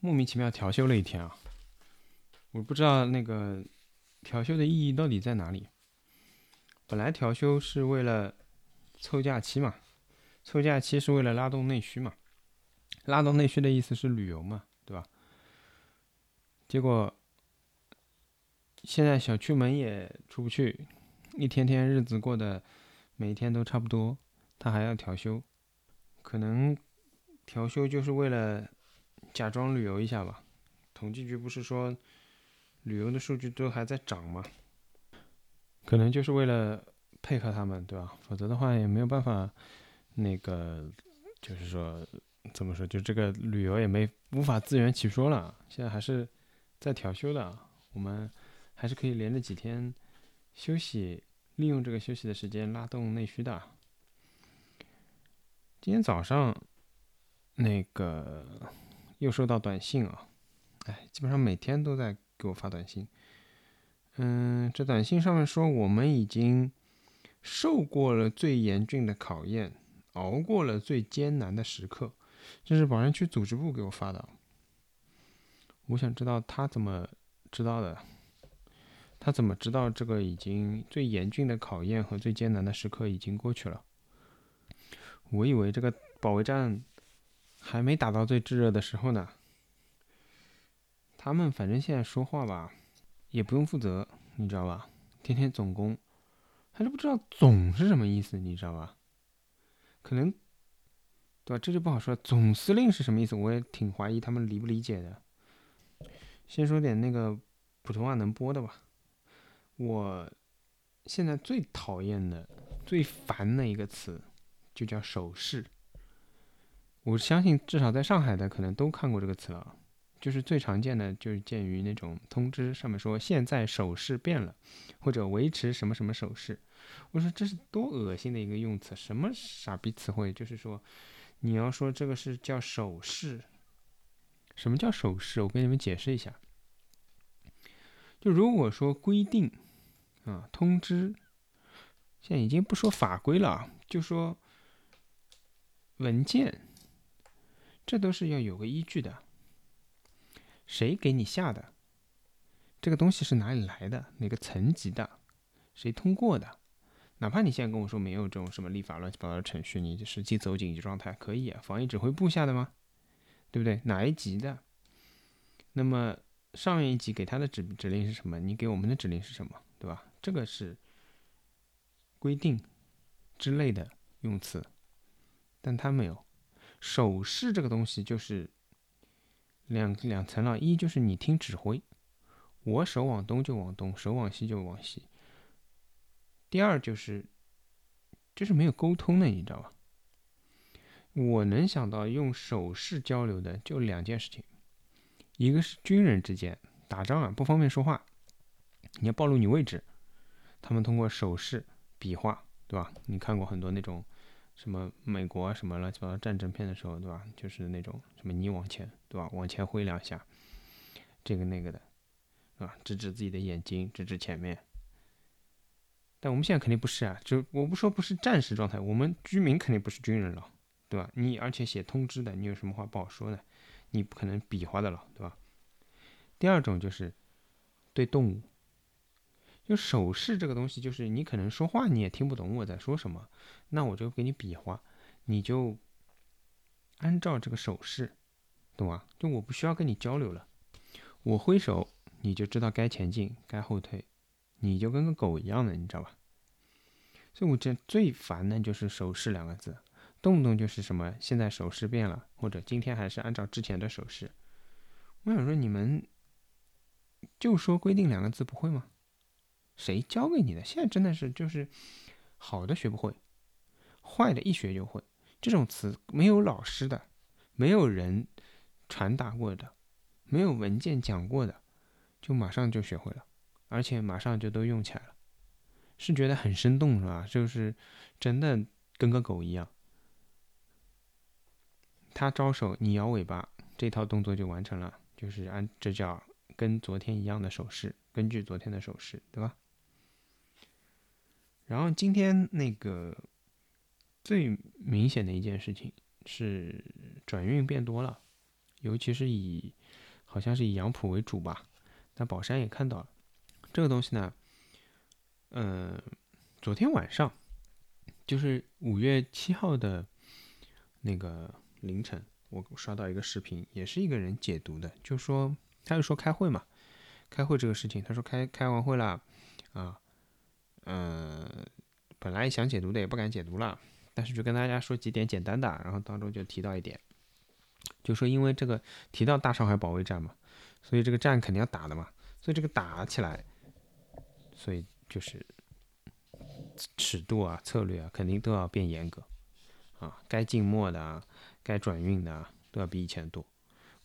莫名其妙调休了一天啊！我不知道那个调休的意义到底在哪里。本来调休是为了凑假期嘛，凑假期是为了拉动内需嘛，拉动内需的意思是旅游嘛，对吧？结果现在小区门也出不去，一天天日子过得每天都差不多，他还要调休，可能调休就是为了假装旅游一下吧。统计局不是说旅游的数据都还在涨吗？可能就是为了配合他们，对吧？否则的话也没有办法，那个就是说怎么说，就这个旅游也没无法自圆其说了。现在还是在调休的，我们还是可以连着几天休息，利用这个休息的时间拉动内需的。今天早上那个又收到短信啊，哎，基本上每天都在给我发短信。嗯，这短信上面说我们已经受过了最严峻的考验，熬过了最艰难的时刻。这是宝山区组织部给我发的。我想知道他怎么知道的？他怎么知道这个已经最严峻的考验和最艰难的时刻已经过去了？我以为这个保卫战还没打到最炙热的时候呢。他们反正现在说话吧。也不用负责，你知道吧？天天总攻，还是不知道“总”是什么意思，你知道吧？可能，对吧？这就不好说。总司令是什么意思？我也挺怀疑他们理不理解的。先说点那个普通话能播的吧。我现在最讨厌的、最烦的一个词，就叫手势。我相信至少在上海的可能都看过这个词了。就是最常见的，就是见于那种通知上面说现在手势变了，或者维持什么什么手势。我说这是多恶心的一个用词，什么傻逼词汇？就是说你要说这个是叫手势，什么叫手势？我跟你们解释一下。就如果说规定啊，通知，现在已经不说法规了，就说文件，这都是要有个依据的。谁给你下的？这个东西是哪里来的？哪个层级的？谁通过的？哪怕你现在跟我说没有这种什么立法乱七八糟的程序，你实际走紧急状态可以啊？防疫指挥部下的吗？对不对？哪一级的？那么上面一级给他的指指令是什么？你给我们的指令是什么？对吧？这个是规定之类的用词，但他没有。手势这个东西就是。两两层了，一就是你听指挥，我手往东就往东，手往西就往西。第二就是，就是没有沟通的，你知道吧？我能想到用手势交流的就两件事情，一个是军人之间打仗啊，不方便说话，你要暴露你位置，他们通过手势比划，对吧？你看过很多那种。什么美国什么乱七八糟战争片的时候，对吧？就是那种什么你往前，对吧？往前挥两下，这个那个的，是吧？指指自己的眼睛，指指前面。但我们现在肯定不是啊，就我不说不是战时状态，我们居民肯定不是军人了，对吧？你而且写通知的，你有什么话不好说呢？你不可能比划的了，对吧？第二种就是对动物。就手势这个东西，就是你可能说话你也听不懂我在说什么，那我就给你比划，你就按照这个手势，懂吗？就我不需要跟你交流了，我挥手你就知道该前进该后退，你就跟个狗一样的，你知道吧？所以我这最烦的就是手势两个字，动不动就是什么现在手势变了，或者今天还是按照之前的手势。我想说你们就说规定两个字不会吗？谁教给你的？现在真的是就是好的学不会，坏的一学就会。这种词没有老师的，没有人传达过的，没有文件讲过的，就马上就学会了，而且马上就都用起来了，是觉得很生动是吧？就是真的跟个狗一样，他招手你摇尾巴，这套动作就完成了，就是按这叫跟昨天一样的手势，根据昨天的手势，对吧？然后今天那个最明显的一件事情是转运变多了，尤其是以好像是以杨浦为主吧。但宝山也看到了这个东西呢。嗯，昨天晚上就是五月七号的那个凌晨，我刷到一个视频，也是一个人解读的，就说他就说开会嘛，开会这个事情，他说开开完会了啊，嗯，本来想解读的也不敢解读了，但是就跟大家说几点简单的，然后当中就提到一点，就说因为这个提到大上海保卫战嘛，所以这个战肯定要打的嘛，所以这个打起来，所以。就是尺度啊、策略啊，肯定都要变严格啊。该静默的、啊，该转运的都要比以前多。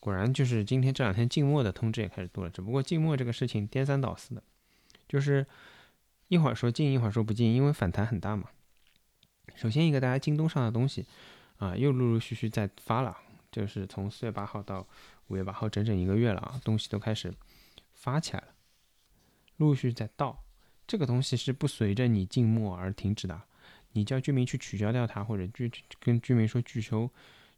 果然，就是今天这两天静默的通知也开始多了。只不过静默这个事情颠三倒四的，就是一会儿说进，一会儿说不进，因为反弹很大嘛。首先一个，大家京东上的东西啊，又陆陆续续在发了，就是从四月八号到五月八号，整整一个月了啊，东西都开始发起来了，陆续在到。这个东西是不随着你静默而停止的，你叫居民去取消掉它，或者居跟居民说拒收，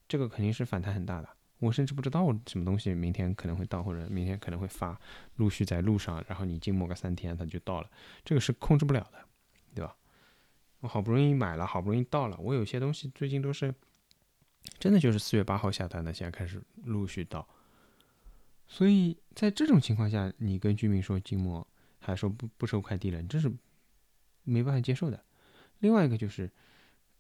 这个肯定是反弹很大的。我甚至不知道什么东西明天可能会到，或者明天可能会发，陆续在路上，然后你静默个三天，它就到了，这个是控制不了的，对吧？我好不容易买了，好不容易到了，我有些东西最近都是真的就是四月八号下单的，现在开始陆续到，所以在这种情况下，你跟居民说静默。还说不不收快递了，这是没办法接受的。另外一个就是，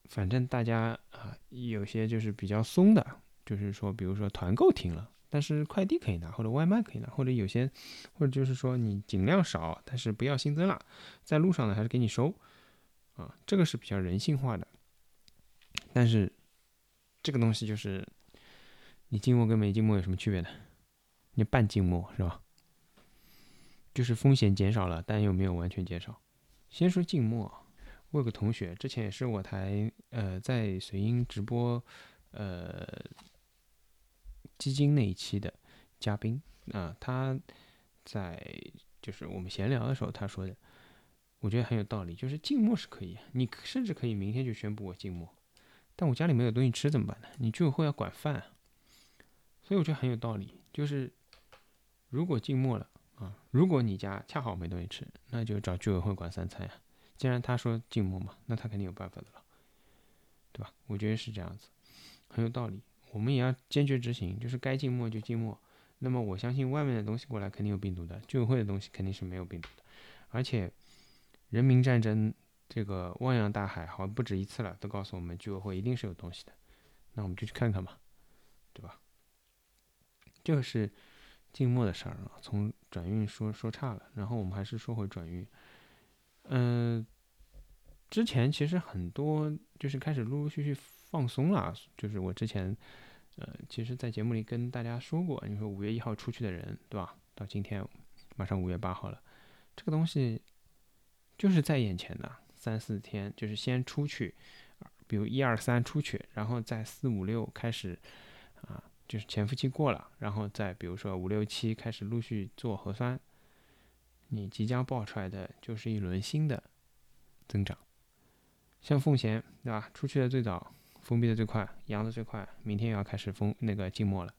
反正大家啊，有些就是比较松的，就是说，比如说团购停了，但是快递可以拿，或者外卖可以拿，或者有些，或者就是说你尽量少，但是不要新增了，在路上呢还是给你收啊，这个是比较人性化的。但是这个东西就是，你静默跟没静默有什么区别呢？你半静默是吧？就是风险减少了，但又没有完全减少。先说静默，我有个同学，之前也是我台呃在随音直播呃基金那一期的嘉宾啊，他在就是我们闲聊的时候他说的，我觉得很有道理。就是静默是可以，你甚至可以明天就宣布我静默，但我家里没有东西吃怎么办呢？你居委会要管饭，所以我觉得很有道理。就是如果静默了。啊，如果你家恰好没东西吃，那就找居委会管三餐呀。既然他说静默嘛，那他肯定有办法的了，对吧？我觉得是这样子，很有道理。我们也要坚决执行，就是该静默就静默。那么我相信外面的东西过来肯定有病毒的，居委会的东西肯定是没有病毒的。而且人民战争这个汪洋大海，好像不止一次了，都告诉我们居委会一定是有东西的。那我们就去看看吧，对吧？就是。静默的事儿啊，从转运说说差了，然后我们还是说回转运。嗯，之前其实很多就是开始陆陆续续放松了，就是我之前呃，其实在节目里跟大家说过，你说五月一号出去的人，对吧？到今天马上五月八号了，这个东西就是在眼前的三四天，就是先出去，比如一二三出去，然后在四五六开始啊。就是潜伏期过了，然后再比如说五六七开始陆续做核酸，你即将爆出来的就是一轮新的增长。像奉贤对吧？出去的最早，封闭的最快，阳的最快，明天又要开始封那个静默了。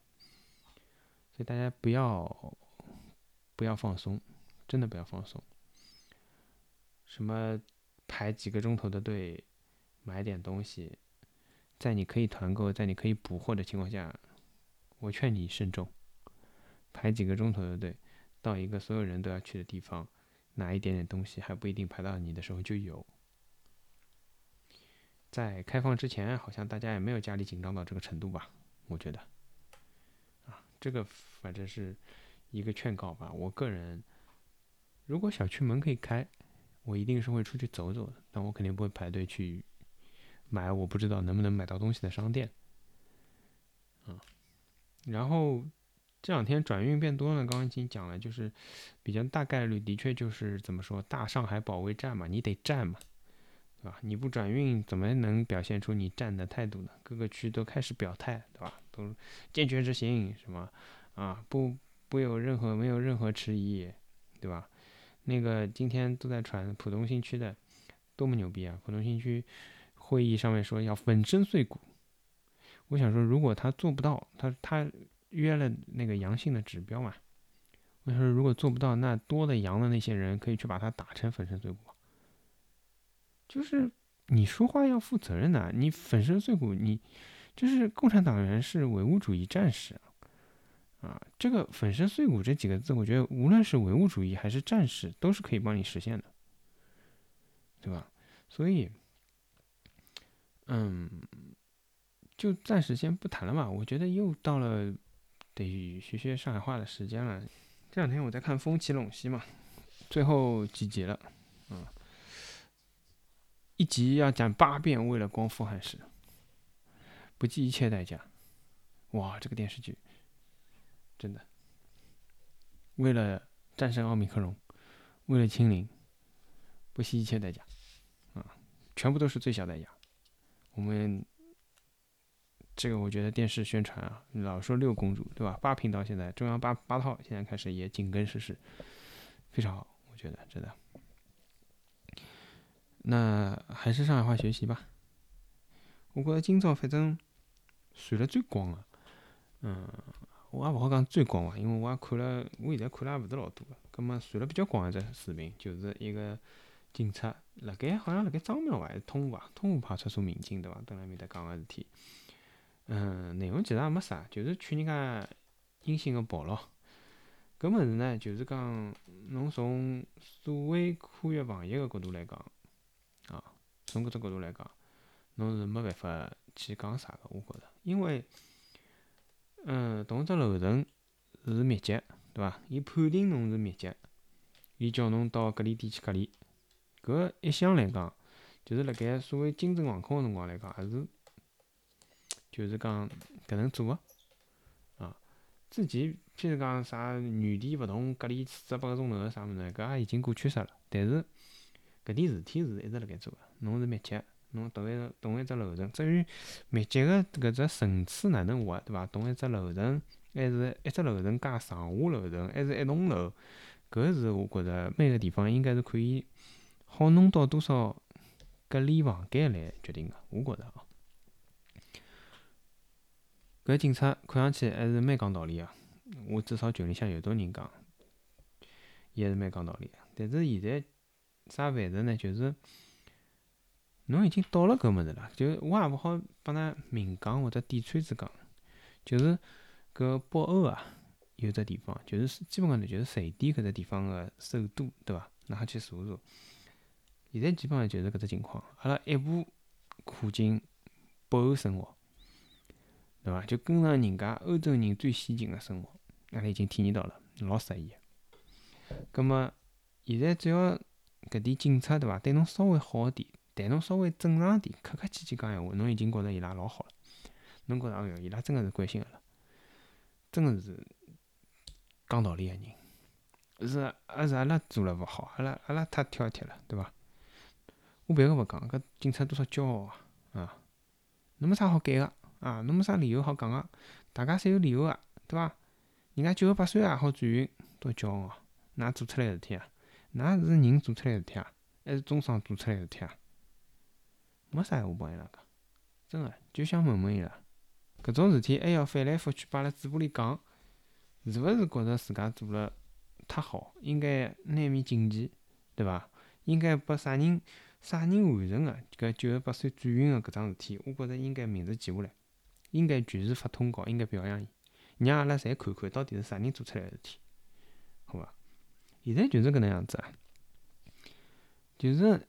所以大家不要不要放松，真的不要放松。什么排几个钟头的队买点东西，在你可以团购、在你可以补货的情况下。我劝你慎重，排几个钟头的队，到一个所有人都要去的地方，拿一点点东西还不一定排到你的时候就有。在开放之前，好像大家也没有家里紧张到这个程度吧？我觉得，啊，这个反正是一个劝告吧。我个人，如果小区门可以开，我一定是会出去走走的，但我肯定不会排队去买我不知道能不能买到东西的商店。嗯。然后这两天转运变多了，刚刚已经讲了，就是比较大概率，的确就是怎么说，大上海保卫战嘛，你得战嘛，吧？你不转运，怎么能表现出你站的态度呢？各个区都开始表态，对吧？都坚决执行，什么啊？不不有任何没有任何迟疑，对吧？那个今天都在传浦东新区的多么牛逼啊！浦东新区会议上面说要粉身碎骨。我想说，如果他做不到，他他约了那个阳性的指标嘛。我想说如果做不到，那多的阳的那些人可以去把他打成粉身碎骨。就是你说话要负责任的，你粉身碎骨，你就是共产党员是唯物主义战士啊！这个粉身碎骨这几个字，我觉得无论是唯物主义还是战士，都是可以帮你实现的，对吧？所以，嗯，就暂时先不谈了吧。我觉得又到了得学学上海话的时间了。这两天我在看《风起陇西》嘛，最后几集了，嗯。一集要讲八遍，为了光复汉室，不计一切代价。哇，这个电视剧真的为了战胜奥密克戎，为了清零，不惜一切代价啊！全部都是最小代价。我们这个我觉得电视宣传啊，老说六公主对吧？八频道现在中央八八套现在开始也紧跟时事，非常好，我觉得真的。那还是上海话学习吧。我觉着今朝反正传了最广个，嗯，我也勿好讲最广伐，因为我也看了，我现在看了也勿是老多个。葛末传了比较广一只视频，就是一个警察辣盖好像辣盖张庙伐，还是通湖伐？通湖派出所民警对伐？蹲辣埃面搭讲个事体。嗯，内容其实也没啥，就是劝人家阴性个跑咯。搿物事呢，就是讲侬从所谓科学防疫个角度来讲。从搿只角度来讲，侬是没办法去讲啥个，我觉着，因为，嗯，同一只楼层是密集，对伐？伊判定侬是密集，伊叫侬到隔离点去隔离，搿一向来讲，就是辣盖所谓精神防控个辰光来讲，还是，就是讲搿能做个，啊，之前譬如讲啥原地勿动隔离四十八个钟头啥物事，搿也已经过去式了，但是。搿点事体是一直辣盖做个，侬是密集，侬同一同一只楼层，至于密集个搿只层次哪能划，对伐？同一只楼层，还是一只楼层加上下楼层，还是一栋楼？搿是我觉着每个地方应该是可以好弄到多少隔离房间来决定个，我觉着啊。搿警察看上去还是蛮讲道理个，我至少群里向有多人讲，伊还是蛮讲道理个，但是现在。啥范畴呢？就是侬已经到了搿物事了，就我也勿好帮㑚明讲或者点穿子讲，就是搿北欧啊，有只地方，就是基本上呢就是瑞典搿只地方个首都，对伐？㑚好去查查？现在基本上就是搿只情况，阿拉一步跨进北欧生活，对伐？就跟上人家欧洲人最先进个生活，阿拉已经体验到了，老适意。个葛末现在只要搿点警察对伐？对侬稍微好一点，但侬稍微正常点，客客气气讲闲话，侬已经觉着伊拉老好了。侬觉着哎哟，伊拉真个是关心阿拉，真个是讲道理个人。是阿是阿拉做了勿好？阿拉阿拉太挑剔了，对伐？我别个勿讲，搿警察多少骄傲啊！啊，侬没啥好改个啊，侬没啥理由好讲个，大家侪有理由个，对伐？人家九十八岁也好转运，多骄傲啊！哪做出来事体啊？㑚是人做出来事体啊，还是中商做出来事体啊？没啥闲话帮伊拉讲，真个就想问问伊拉，搿种事体还要翻来覆去摆辣嘴巴里讲，是勿是觉着自家做了太好，应该拿面锦旗，对伐？应该拨啥人啥人完成个搿九十八岁转运个搿桩事体？我觉着应该名字记下来，应该全市发通告，应该表扬伊，让阿拉侪看看到底是啥人做出来个事体，好伐？现在就是搿能样子啊，就是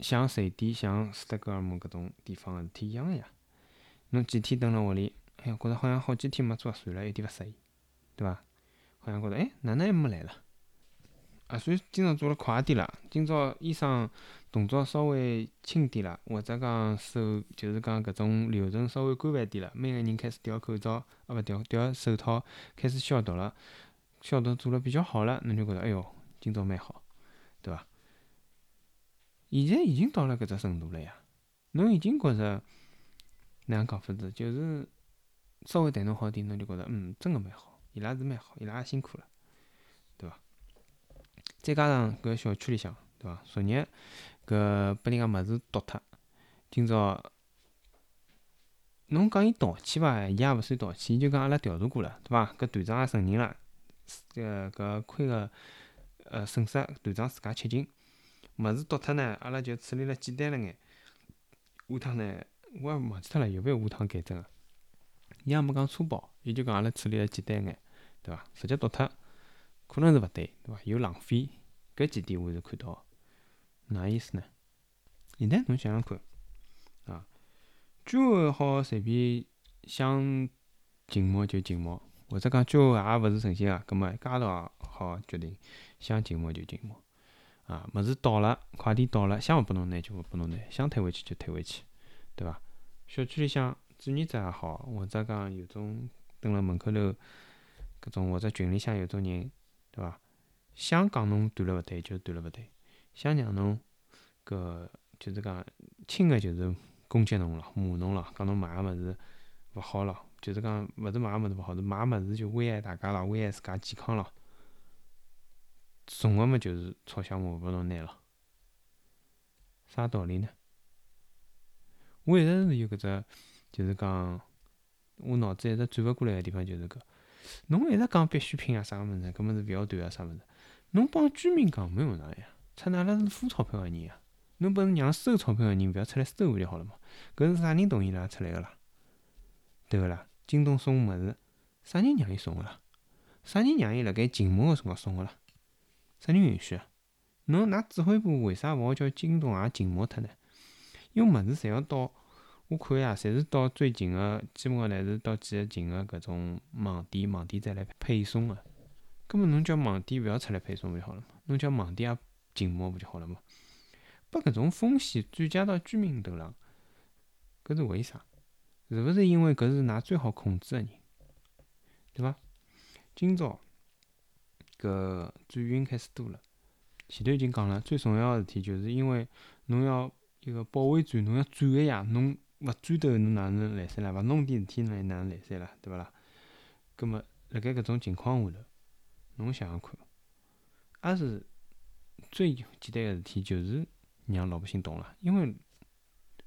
像瑞典、像斯德哥尔摩搿种地方个事体一样个呀。侬几天蹲辣屋里，哎呀，觉着好像好几天没做算了，有点勿适意，对伐？好像觉着哎，哪能还没来了？啊，所以今朝做了快点啦。今朝医生动作稍微轻点啦，或者讲手就是讲搿种流程稍微规范点了。每个人开始戴口罩，啊勿戴戴手套，开始消毒了。消毒做了比较好了，侬就觉着哎哟，今朝蛮好，对伐？现在已经到了搿只程度了呀，侬已经觉着哪样讲法子，就是稍微对侬好点，侬就觉着嗯，真个蛮好，伊拉是蛮好，伊拉也辛苦了，对伐？再加上搿小区里向，对伐？昨日搿拨人家物事丢脱，今朝侬讲伊盗窃伐？伊也勿算盗窃，伊就讲阿拉调查过了，对伐？搿团长也承认了，搿搿亏个呃损失，团长自家吃净。物事丢脱呢，阿拉就处理了简单了眼。下趟呢，我也忘记脱了有勿有下趟改正个。伊也没讲粗暴，伊就讲阿拉处理了简单眼，对伐？直接丢脱，可能是勿对，对伐？有浪费，搿几点我是看到。哪意思呢？现在侬想想看，啊，居委会好随便想静默就静默，或者讲居委也勿是诚心个，葛末街道好决定想静默就静默。啊，物事到了，快递到了，想勿拨侬拿就勿拨侬拿，想退回去就退回去，对伐？小区里向志愿者也好，或者讲有种蹲辣门口头搿种，或者群里向有种人，对伐？想讲侬断了勿对就断了勿对，想让侬搿就是讲轻个就是攻击侬咯，骂侬咯，讲侬买个物事勿好咯，就是讲勿是买个物事勿好，是买物事就危害大家咯，危害自家健康咯。送个么就是吵相骂，拨侬拿了，啥道理呢？我一直是有搿只，就是讲，我脑子一直转勿过来个地方就是搿，侬一直讲必需品啊，啥物事，搿物事勿要断啊，啥物事，侬帮居民讲没用哪呀？出阿拉是付钞票个人呀，侬本事让收钞票个人勿要出来收勿就好了嘛？搿是啥人同意拉出来个啦？对个啦？京东送物事，啥人让伊送个啦？啥人让伊辣盖静默个辰光送个啦？啥人允许啊？侬㑚指挥部为啥勿好叫京东也静默脱呢？因为物事侪要到，我看呀，侪是到最近个，基本上侪是到几个近个搿种网点，网点再来配送个。根本侬叫网点勿要出来配送勿就好了嘛？侬叫网点也静默勿就好了嘛？把搿种风险转嫁到居民头上，搿是为啥？是勿是因为搿是㑚最好控制个人，对伐？今朝。搿转运开始多了，前头已经讲了，最重要个事体就是因为侬要一个保卫战，侬要转个呀，侬勿转头侬哪能来三啦？勿弄点事体侬还哪能来三啦？对勿啦？葛末辣盖搿种情况下头，侬想想看，也是最简单个事体，就是让老百姓懂了，因为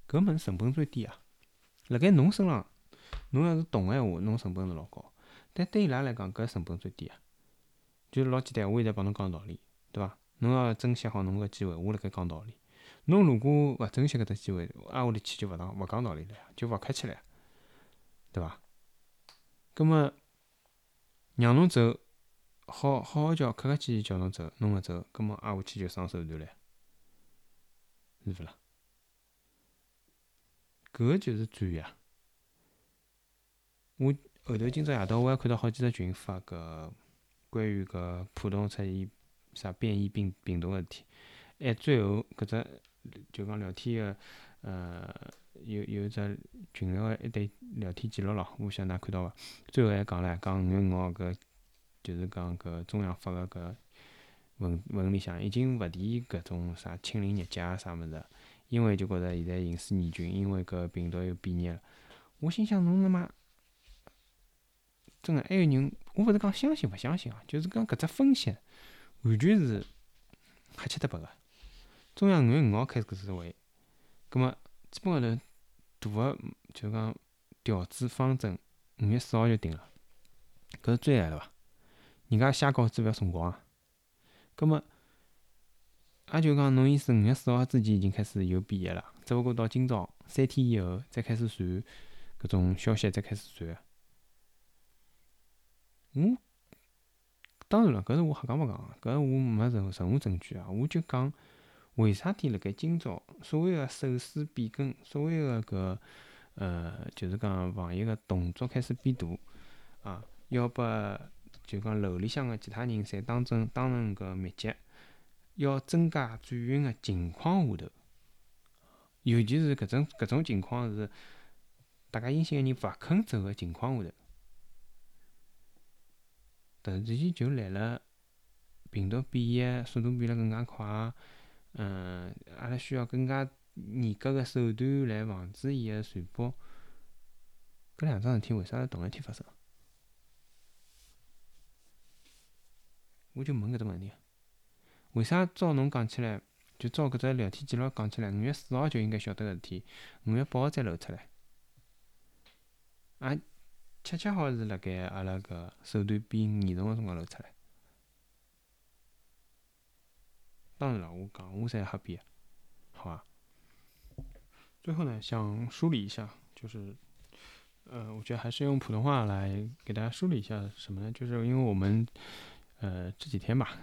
搿门成本最低啊。辣盖侬身浪，侬要是懂个闲话，侬成本是老高，但对伊拉来讲，搿成本最低啊。就老简单，我现在帮侬讲道理，对伐？侬要珍惜好侬个机会，我辣盖讲道理。侬如果勿珍惜搿只机会，挨下去就勿讲勿讲道理了，就勿客气了，对伐？葛末让侬走，好好好叫客客气气叫侬走，侬勿走，葛末挨下去就伤手段了，是勿啦？搿就是专业。我后头今朝夜到我还看到好几只群发搿。关于搿普通出现啥变异病病毒个事体，哎，最后搿只就讲聊天个，呃，有有只群聊个一对聊天记录咯，我想㑚看到伐？最后还讲唻，讲五月五号搿就是讲搿中央发个搿文文里向已经勿提搿种啥清零日脚啊啥物事，因为就觉着现在形势严峻，因为搿病毒又变异了。我心想侬他妈真个还有人。我勿是讲相信勿相信啊，就是讲搿只分析完全是瞎七搭八个。中央五月五号开搿次会，葛末基本高头大个就讲调子方针五月四号就定了，搿是最晚了伐？人家写稿子覅辰光啊。葛末也就讲侬意思五月四号之前已经开始有变异了，只勿过到今朝三天以后再开始传搿种消息，再开始传。我当然了，搿是我瞎讲勿讲搿我没任任何证据啊！我就讲，为啥体辣盖今朝所谓个手势变更，所谓个搿呃，就是讲防疫个动作开始变大啊？要把就讲楼里向个其他人侪当成当成搿密集，要增加转运个情况下头，尤其是搿种搿种情况是大家阴性个人勿肯走个情况下头。突然之间就来了，病毒变异速度变了更加快，嗯，阿拉需要更加严格个手段来防止伊个传播。搿两桩事体为啥是同一天发生？我就问搿只问题：为啥照侬讲起来，就照搿只聊天记录讲起来，五月四号就应该晓得个事体，五月八号再露出来？啊，恰恰好是辣盖阿拉个手段变严重个辰光露出来。当然了，我讲我在瞎编，好吧。最后呢，想梳理一下，就是，呃，我觉得还是用普通话来给大家梳理一下什么呢？就是因为我们，呃，这几天吧，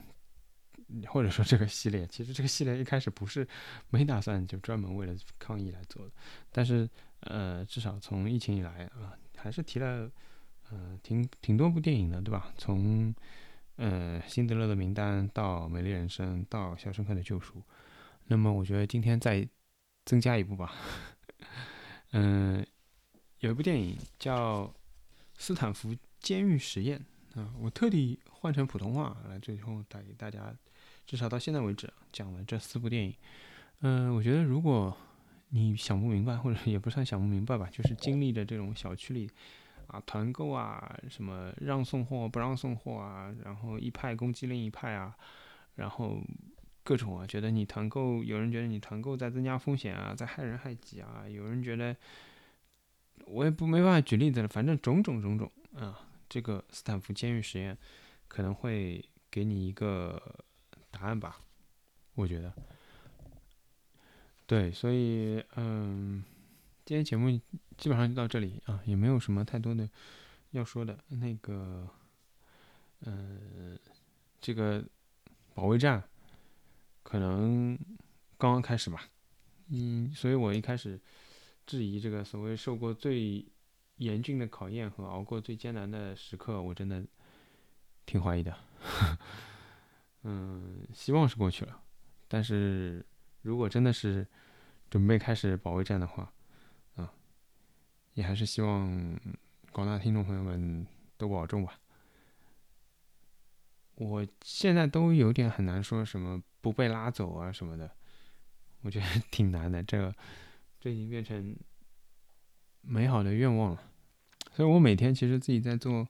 或者说这个系列，其实这个系列一开始不是没打算就专门为了抗疫来做的，但是，呃，至少从疫情以来啊，还是提了，呃，挺挺多部电影的，对吧？从呃，辛德勒的名单到美丽人生到肖申克的救赎，那么我觉得今天再增加一部吧。嗯，有一部电影叫《斯坦福监狱实验》啊，我特地换成普通话来最后带给大家，至少到现在为止讲了这四部电影。嗯，我觉得如果你想不明白，或者也不算想不明白吧，就是经历的这种小区里。啊，团购啊，什么让送货不让送货啊，然后一派攻击另一派啊，然后各种啊，觉得你团购，有人觉得你团购在增加风险啊，在害人害己啊，有人觉得我也不没办法举例子了，反正种种种种啊，这个斯坦福监狱实验可能会给你一个答案吧，我觉得，对，所以嗯。今天节目基本上就到这里啊，也没有什么太多的要说的。那个，嗯，这个保卫战可能刚刚开始吧，嗯，所以我一开始质疑这个所谓受过最严峻的考验和熬过最艰难的时刻，我真的挺怀疑的。嗯，希望是过去了，但是如果真的是准备开始保卫战的话，啊也还是希望广大听众朋友们都保重吧。我现在都有点很难说什么不被拉走啊什么的，我觉得挺难的。这这已经变成美好的愿望了。所以我每天其实自己在做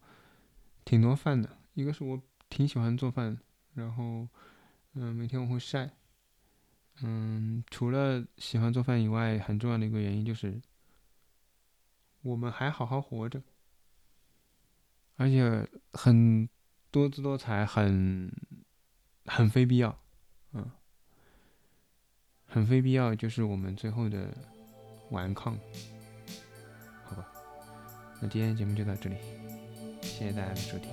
挺多饭的。一个是我挺喜欢做饭，然后嗯，每天我会晒。嗯，除了喜欢做饭以外，很重要的一个原因就是。我们还好好活着，而且很多姿多彩，很很非必要，嗯，很非必要，就是我们最后的顽抗，好吧？那今天节目就到这里，谢谢大家的收听，